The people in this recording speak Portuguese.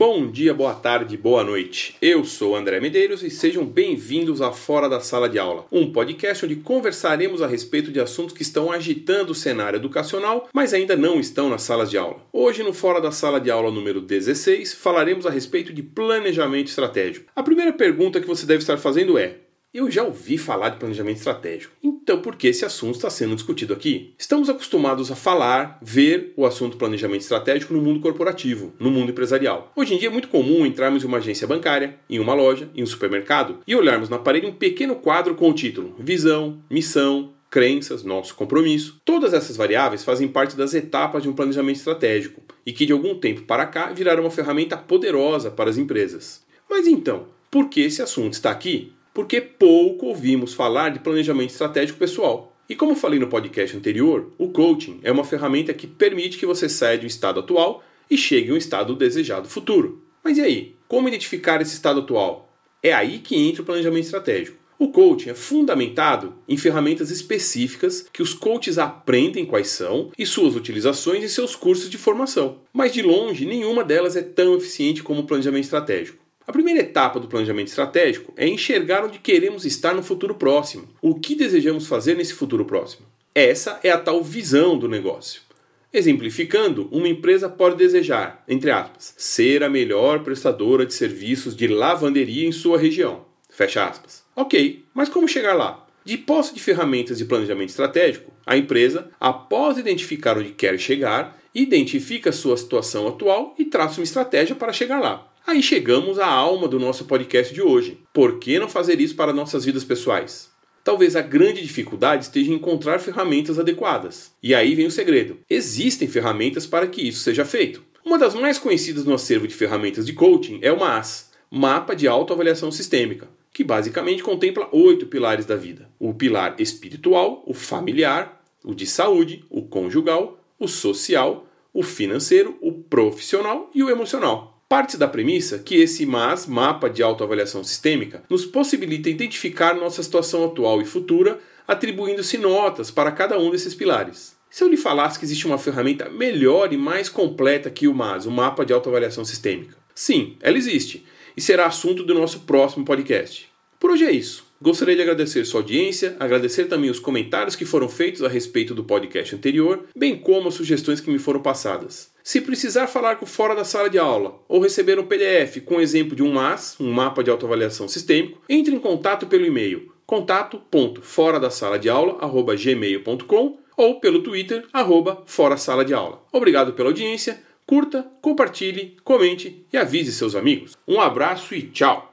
Bom dia, boa tarde, boa noite. Eu sou André Medeiros e sejam bem-vindos a Fora da Sala de Aula, um podcast onde conversaremos a respeito de assuntos que estão agitando o cenário educacional, mas ainda não estão nas salas de aula. Hoje, no Fora da Sala de Aula número 16, falaremos a respeito de planejamento estratégico. A primeira pergunta que você deve estar fazendo é: eu já ouvi falar de planejamento estratégico. Então, por que esse assunto está sendo discutido aqui? Estamos acostumados a falar, ver o assunto planejamento estratégico no mundo corporativo, no mundo empresarial. Hoje em dia é muito comum entrarmos em uma agência bancária, em uma loja, em um supermercado e olharmos na parede um pequeno quadro com o título Visão, Missão, crenças, nosso compromisso. Todas essas variáveis fazem parte das etapas de um planejamento estratégico e que de algum tempo para cá viraram uma ferramenta poderosa para as empresas. Mas então, por que esse assunto está aqui? Porque pouco ouvimos falar de planejamento estratégico pessoal. E como falei no podcast anterior, o coaching é uma ferramenta que permite que você saia um estado atual e chegue a um estado desejado futuro. Mas e aí? Como identificar esse estado atual? É aí que entra o planejamento estratégico. O coaching é fundamentado em ferramentas específicas que os coaches aprendem quais são e suas utilizações em seus cursos de formação. Mas de longe, nenhuma delas é tão eficiente como o planejamento estratégico. A primeira etapa do planejamento estratégico é enxergar onde queremos estar no futuro próximo, o que desejamos fazer nesse futuro próximo. Essa é a tal visão do negócio. Exemplificando, uma empresa pode desejar, entre aspas, ser a melhor prestadora de serviços de lavanderia em sua região. Fecha aspas. Ok, mas como chegar lá? De posse de ferramentas de planejamento estratégico, a empresa, após identificar onde quer chegar, identifica sua situação atual e traça uma estratégia para chegar lá. Aí chegamos à alma do nosso podcast de hoje. Por que não fazer isso para nossas vidas pessoais? Talvez a grande dificuldade esteja em encontrar ferramentas adequadas. E aí vem o segredo: existem ferramentas para que isso seja feito. Uma das mais conhecidas no acervo de ferramentas de coaching é o MAS Mapa de Autoavaliação Sistêmica que basicamente contempla oito pilares da vida: o pilar espiritual, o familiar, o de saúde, o conjugal, o social, o financeiro, o profissional e o emocional. Parte da premissa que esse MAS, mapa de autoavaliação sistêmica, nos possibilita identificar nossa situação atual e futura, atribuindo-se notas para cada um desses pilares. Se eu lhe falasse que existe uma ferramenta melhor e mais completa que o MAS, o mapa de autoavaliação sistêmica? Sim, ela existe e será assunto do nosso próximo podcast. Por hoje é isso. Gostaria de agradecer sua audiência, agradecer também os comentários que foram feitos a respeito do podcast anterior, bem como as sugestões que me foram passadas. Se precisar falar com fora da sala de aula ou receber um PDF com exemplo de um MAS, um mapa de autoavaliação sistêmico, entre em contato pelo e-mail contato.fora ou pelo Twitter arroba fora sala de aula. Obrigado pela audiência, curta, compartilhe, comente e avise seus amigos. Um abraço e tchau.